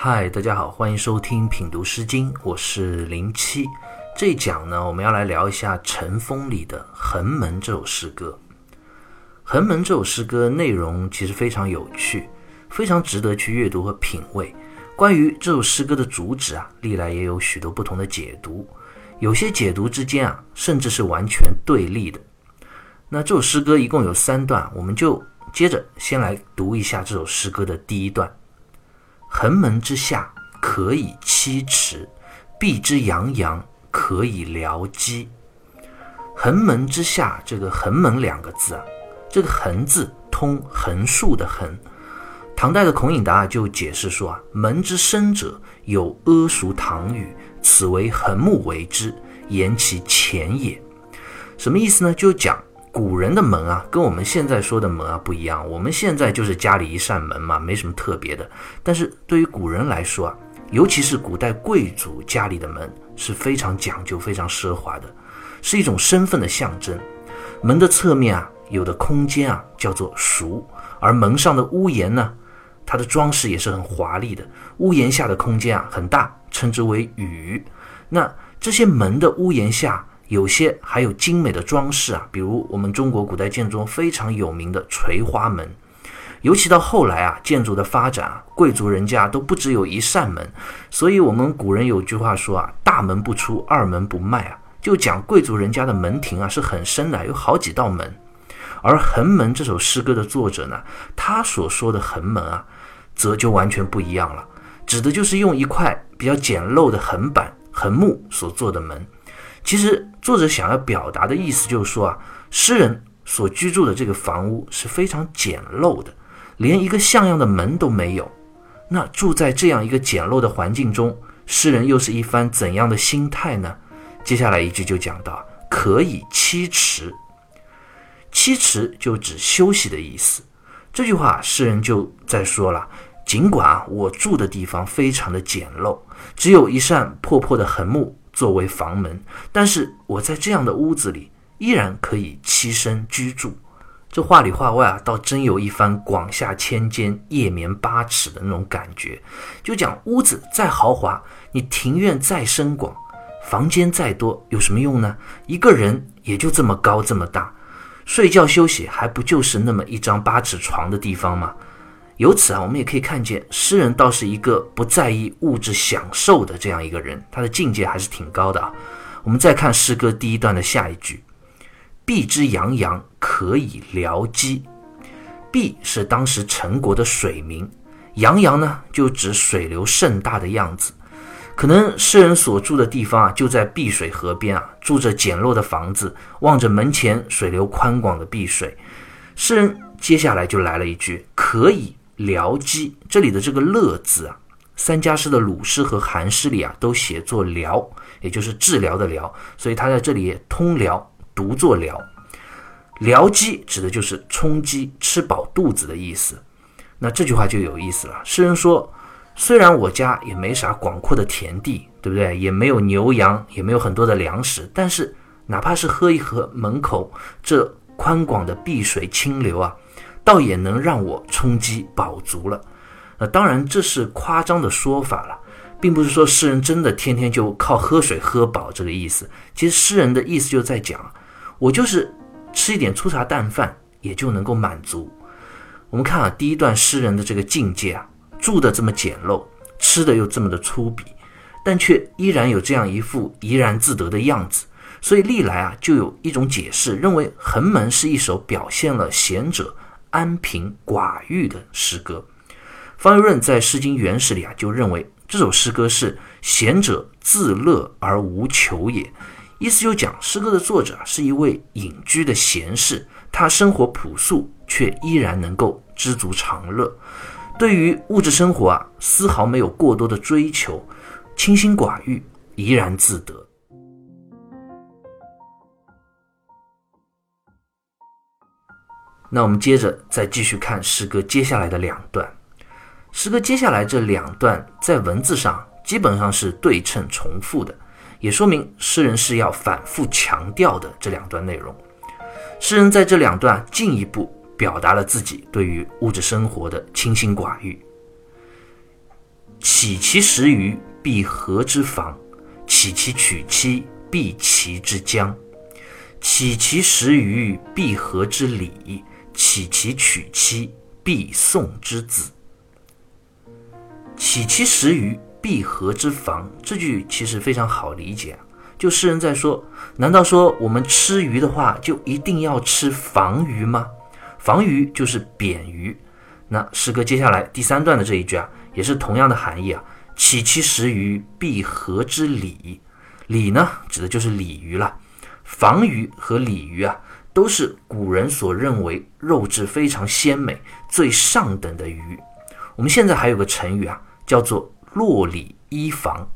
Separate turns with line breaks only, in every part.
嗨，大家好，欢迎收听品读诗经，我是零七。这一讲呢，我们要来聊一下《尘风》里的《横门》这首诗歌。《横门》这首诗歌内容其实非常有趣，非常值得去阅读和品味。关于这首诗歌的主旨啊，历来也有许多不同的解读，有些解读之间啊，甚至是完全对立的。那这首诗歌一共有三段，我们就接着先来读一下这首诗歌的第一段。横门之下，可以栖池；壁之阳阳，可以疗机。横门之下，这个“横门”两个字啊，这个“横”字通横竖的“横”。唐代的孔颖达就解释说啊：“门之深者，有阿熟唐语，此为横木为之，言其浅也。”什么意思呢？就讲。古人的门啊，跟我们现在说的门啊不一样。我们现在就是家里一扇门嘛，没什么特别的。但是对于古人来说啊，尤其是古代贵族家里的门是非常讲究、非常奢华的，是一种身份的象征。门的侧面啊，有的空间啊叫做熟，而门上的屋檐呢，它的装饰也是很华丽的。屋檐下的空间啊很大，称之为宇。那这些门的屋檐下。有些还有精美的装饰啊，比如我们中国古代建筑中非常有名的垂花门。尤其到后来啊，建筑的发展啊，贵族人家都不只有一扇门，所以我们古人有句话说啊：“大门不出，二门不迈啊。”就讲贵族人家的门庭啊是很深的，有好几道门。而《横门》这首诗歌的作者呢，他所说的横门啊，则就完全不一样了，指的就是用一块比较简陋的横板、横木所做的门。其实作者想要表达的意思就是说啊，诗人所居住的这个房屋是非常简陋的，连一个像样的门都没有。那住在这样一个简陋的环境中，诗人又是一番怎样的心态呢？接下来一句就讲到，可以栖池。栖池就指休息的意思。这句话诗人就在说了，尽管啊我住的地方非常的简陋，只有一扇破破的横木。作为房门，但是我在这样的屋子里依然可以栖身居住。这话里话外啊，倒真有一番广厦千间、夜眠八尺的那种感觉。就讲屋子再豪华，你庭院再深广，房间再多，有什么用呢？一个人也就这么高这么大，睡觉休息还不就是那么一张八尺床的地方吗？由此啊，我们也可以看见，诗人倒是一个不在意物质享受的这样一个人，他的境界还是挺高的啊。我们再看诗歌第一段的下一句：“碧之洋洋，可以疗机。”碧是当时陈国的水名，洋洋呢就指水流盛大的样子。可能诗人所住的地方啊，就在碧水河边啊，住着简陋的房子，望着门前水流宽广的碧水。诗人接下来就来了一句：“可以。”疗机，这里的这个乐字啊，三家诗的鲁诗和韩诗里啊都写作疗，也就是治疗的疗，所以它在这里通疗读作疗。疗机指的就是充饥、吃饱肚子的意思。那这句话就有意思了。诗人说，虽然我家也没啥广阔的田地，对不对？也没有牛羊，也没有很多的粮食，但是哪怕是喝一喝门口这宽广的碧水清流啊。倒也能让我充饥饱足了，那当然这是夸张的说法了，并不是说诗人真的天天就靠喝水喝饱这个意思。其实诗人的意思就在讲，我就是吃一点粗茶淡饭也就能够满足。我们看啊，第一段诗人的这个境界啊，住的这么简陋，吃的又这么的粗鄙，但却依然有这样一副怡然自得的样子。所以历来啊，就有一种解释认为《横门》是一首表现了贤者。安贫寡欲的诗歌，方玉润在《诗经原始》里啊，就认为这首诗歌是贤者自乐而无求也。意思就讲，诗歌的作者是一位隐居的贤士，他生活朴素，却依然能够知足常乐。对于物质生活啊，丝毫没有过多的追求，清心寡欲，怡然自得。那我们接着再继续看诗歌接下来的两段。诗歌接下来这两段在文字上基本上是对称重复的，也说明诗人是要反复强调的这两段内容。诗人在这两段进一步表达了自己对于物质生活的清心寡欲。起其食于必合之房，起其娶妻必其之疆，起其食于必合之礼，岂其娶妻必送之子。岂其食鱼必合之房，这句其实非常好理解。就诗人在说，难道说我们吃鱼的话，就一定要吃房鱼吗？房鱼就是扁鱼。那诗歌接下来第三段的这一句啊，也是同样的含义啊。岂其食鱼必合之鲤，鲤呢指的就是鲤鱼了。房鱼和鲤鱼啊，都是古人所认为肉质非常鲜美、最上等的鱼。我们现在还有个成语啊。叫做洛里依房，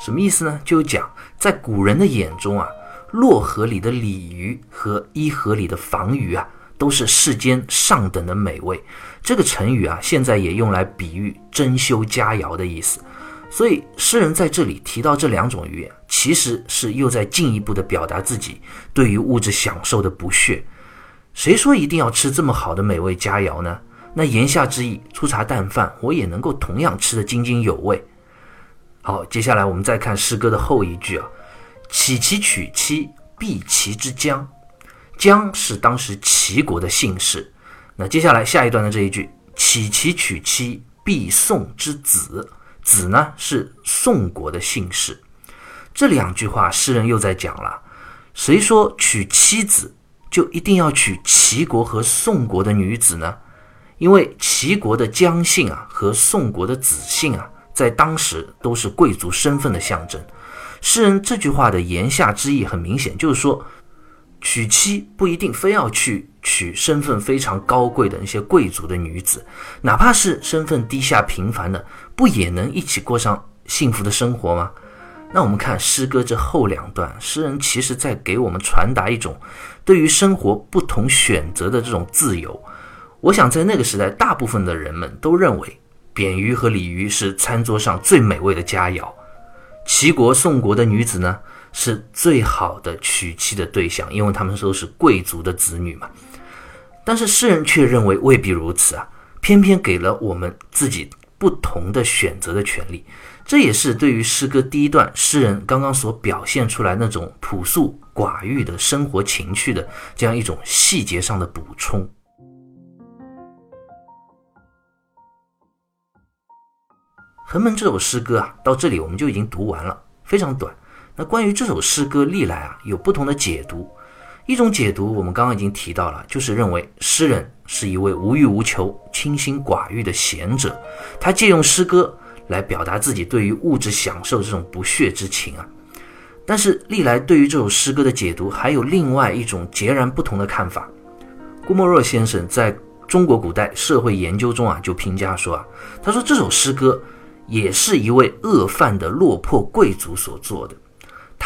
什么意思呢？就讲在古人的眼中啊，洛河里的鲤鱼和伊河里的房鱼啊，都是世间上等的美味。这个成语啊，现在也用来比喻珍馐佳肴的意思。所以诗人在这里提到这两种鱼，其实是又在进一步的表达自己对于物质享受的不屑。谁说一定要吃这么好的美味佳肴呢？那言下之意，粗茶淡饭我也能够同样吃得津津有味。好，接下来我们再看诗歌的后一句啊：“起其取妻，必齐之疆。”疆是当时齐国的姓氏。那接下来下一段的这一句：“起其取妻，必宋之子。”子呢是宋国的姓氏。这两句话，诗人又在讲了：谁说娶妻子就一定要娶齐国和宋国的女子呢？因为齐国的姜姓啊和宋国的子姓啊，在当时都是贵族身份的象征。诗人这句话的言下之意很明显，就是说，娶妻不一定非要去娶身份非常高贵的那些贵族的女子，哪怕是身份低下平凡的，不也能一起过上幸福的生活吗？那我们看诗歌这后两段，诗人其实在给我们传达一种对于生活不同选择的这种自由。我想在那个时代，大部分的人们都认为扁鱼和鲤鱼是餐桌上最美味的佳肴，齐国、宋国的女子呢是最好的娶妻的对象，因为他们都是贵族的子女嘛。但是诗人却认为未必如此啊，偏偏给了我们自己不同的选择的权利。这也是对于诗歌第一段诗人刚刚所表现出来那种朴素寡欲的生活情趣的这样一种细节上的补充。《横门》这首诗歌啊，到这里我们就已经读完了，非常短。那关于这首诗歌，历来啊有不同的解读。一种解读我们刚刚已经提到了，就是认为诗人是一位无欲无求、清心寡欲的贤者，他借用诗歌来表达自己对于物质享受这种不屑之情啊。但是历来对于这首诗歌的解读，还有另外一种截然不同的看法。郭沫若先生在中国古代社会研究中啊，就评价说啊，他说这首诗歌。也是一位饿饭的落魄贵族所做的。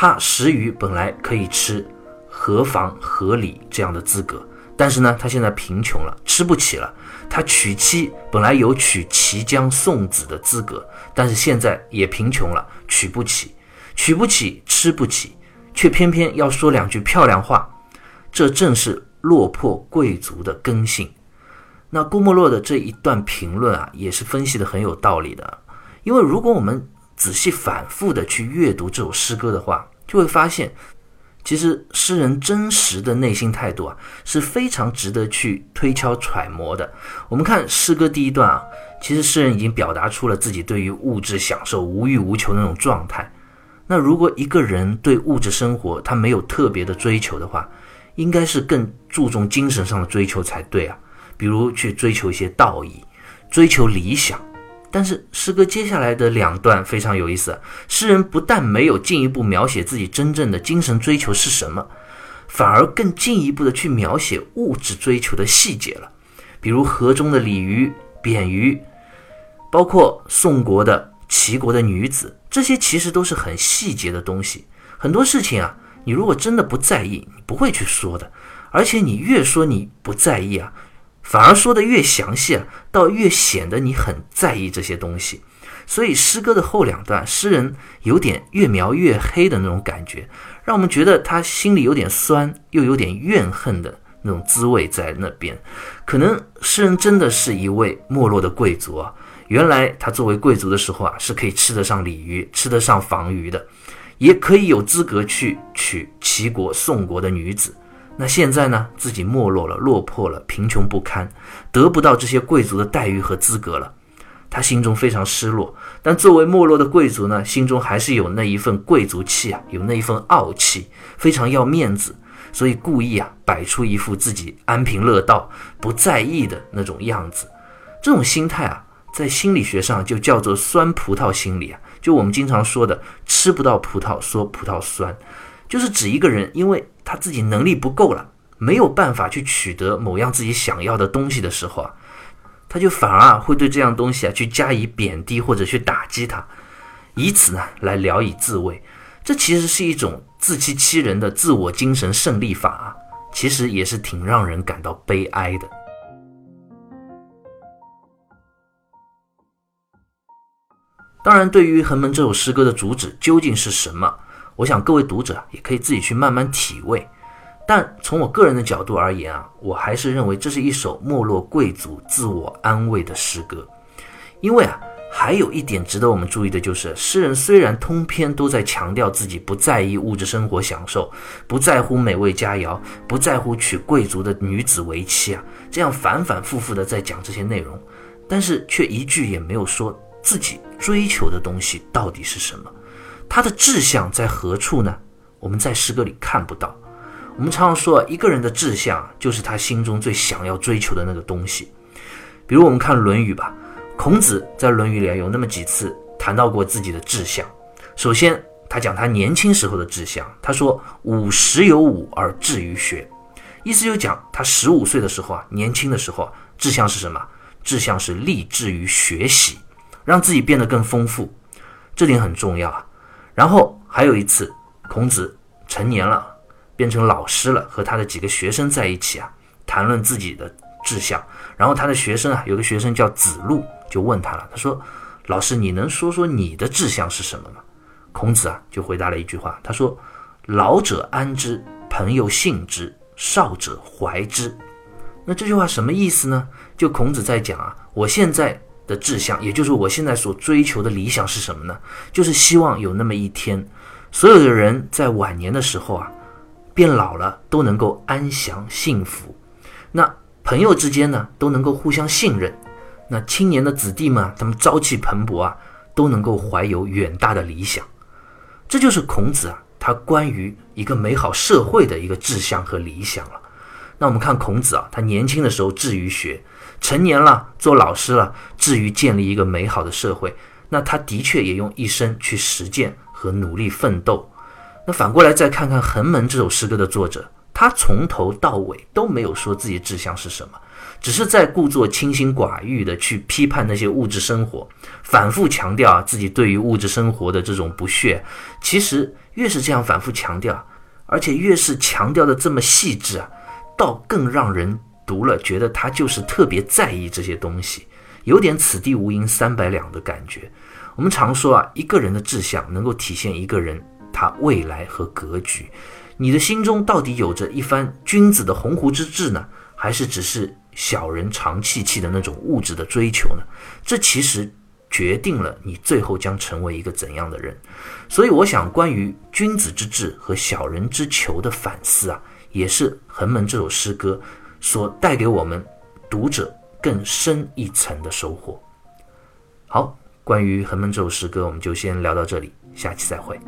他食鱼本来可以吃合房合理这样的资格，但是呢，他现在贫穷了，吃不起了。他娶妻本来有娶齐姜送子的资格，但是现在也贫穷了，娶不起，娶不起，吃不起，却偏偏要说两句漂亮话。这正是落魄贵族的根性。那郭沫若的这一段评论啊，也是分析的很有道理的。因为如果我们仔细反复的去阅读这首诗歌的话，就会发现，其实诗人真实的内心态度啊是非常值得去推敲揣摩的。我们看诗歌第一段啊，其实诗人已经表达出了自己对于物质享受无欲无求的那种状态。那如果一个人对物质生活他没有特别的追求的话，应该是更注重精神上的追求才对啊，比如去追求一些道义，追求理想。但是诗歌接下来的两段非常有意思，诗人不但没有进一步描写自己真正的精神追求是什么，反而更进一步的去描写物质追求的细节了。比如河中的鲤鱼、扁鱼，包括宋国的、齐国的女子，这些其实都是很细节的东西。很多事情啊，你如果真的不在意，你不会去说的。而且你越说你不在意啊。反而说的越详细啊，倒越显得你很在意这些东西。所以诗歌的后两段，诗人有点越描越黑的那种感觉，让我们觉得他心里有点酸，又有点怨恨的那种滋味在那边。可能诗人真的是一位没落的贵族啊，原来他作为贵族的时候啊，是可以吃得上鲤鱼，吃得上房鱼的，也可以有资格去娶齐国、宋国的女子。那现在呢，自己没落了，落魄了，贫穷不堪，得不到这些贵族的待遇和资格了，他心中非常失落。但作为没落的贵族呢，心中还是有那一份贵族气啊，有那一份傲气，非常要面子，所以故意啊，摆出一副自己安贫乐道、不在意的那种样子。这种心态啊。在心理学上就叫做酸葡萄心理啊，就我们经常说的吃不到葡萄说葡萄酸，就是指一个人因为他自己能力不够了，没有办法去取得某样自己想要的东西的时候啊，他就反而会对这样东西啊去加以贬低或者去打击他，以此呢来聊以自慰，这其实是一种自欺欺人的自我精神胜利法啊，其实也是挺让人感到悲哀的。当然，对于《横门》这首诗歌的主旨究竟是什么，我想各位读者也可以自己去慢慢体味。但从我个人的角度而言啊，我还是认为这是一首没落贵族自我安慰的诗歌。因为啊，还有一点值得我们注意的就是，诗人虽然通篇都在强调自己不在意物质生活享受，不在乎美味佳肴，不在乎娶贵族的女子为妻啊，这样反反复复的在讲这些内容，但是却一句也没有说。自己追求的东西到底是什么？他的志向在何处呢？我们在诗歌里看不到。我们常常说，一个人的志向就是他心中最想要追求的那个东西。比如我们看《论语》吧，孔子在《论语》里有那么几次谈到过自己的志向。首先，他讲他年轻时候的志向，他说：“五十有五而志于学。”意思就讲他十五岁的时候啊，年轻的时候啊，志向是什么？志向是立志于学习。让自己变得更丰富，这点很重要啊。然后还有一次，孔子成年了，变成老师了，和他的几个学生在一起啊，谈论自己的志向。然后他的学生啊，有个学生叫子路，就问他了，他说：“老师，你能说说你的志向是什么吗？”孔子啊，就回答了一句话，他说：“老者安之，朋友信之，少者怀之。”那这句话什么意思呢？就孔子在讲啊，我现在。的志向，也就是我现在所追求的理想是什么呢？就是希望有那么一天，所有的人在晚年的时候啊，变老了都能够安详幸福。那朋友之间呢，都能够互相信任。那青年的子弟们，他们朝气蓬勃啊，都能够怀有远大的理想。这就是孔子啊，他关于一个美好社会的一个志向和理想了。那我们看孔子啊，他年轻的时候志于学。成年了，做老师了，至于建立一个美好的社会，那他的确也用一生去实践和努力奋斗。那反过来再看看《横门》这首诗歌的作者，他从头到尾都没有说自己志向是什么，只是在故作清心寡欲的去批判那些物质生活，反复强调啊自己对于物质生活的这种不屑。其实越是这样反复强调，而且越是强调的这么细致啊，倒更让人。读了觉得他就是特别在意这些东西，有点此地无银三百两的感觉。我们常说啊，一个人的志向能够体现一个人他未来和格局。你的心中到底有着一番君子的鸿鹄之志呢，还是只是小人长戚戚的那种物质的追求呢？这其实决定了你最后将成为一个怎样的人。所以，我想关于君子之志和小人之求的反思啊，也是《横门》这首诗歌。所带给我们读者更深一层的收获。好，关于《横门》这首诗歌，我们就先聊到这里，下期再会。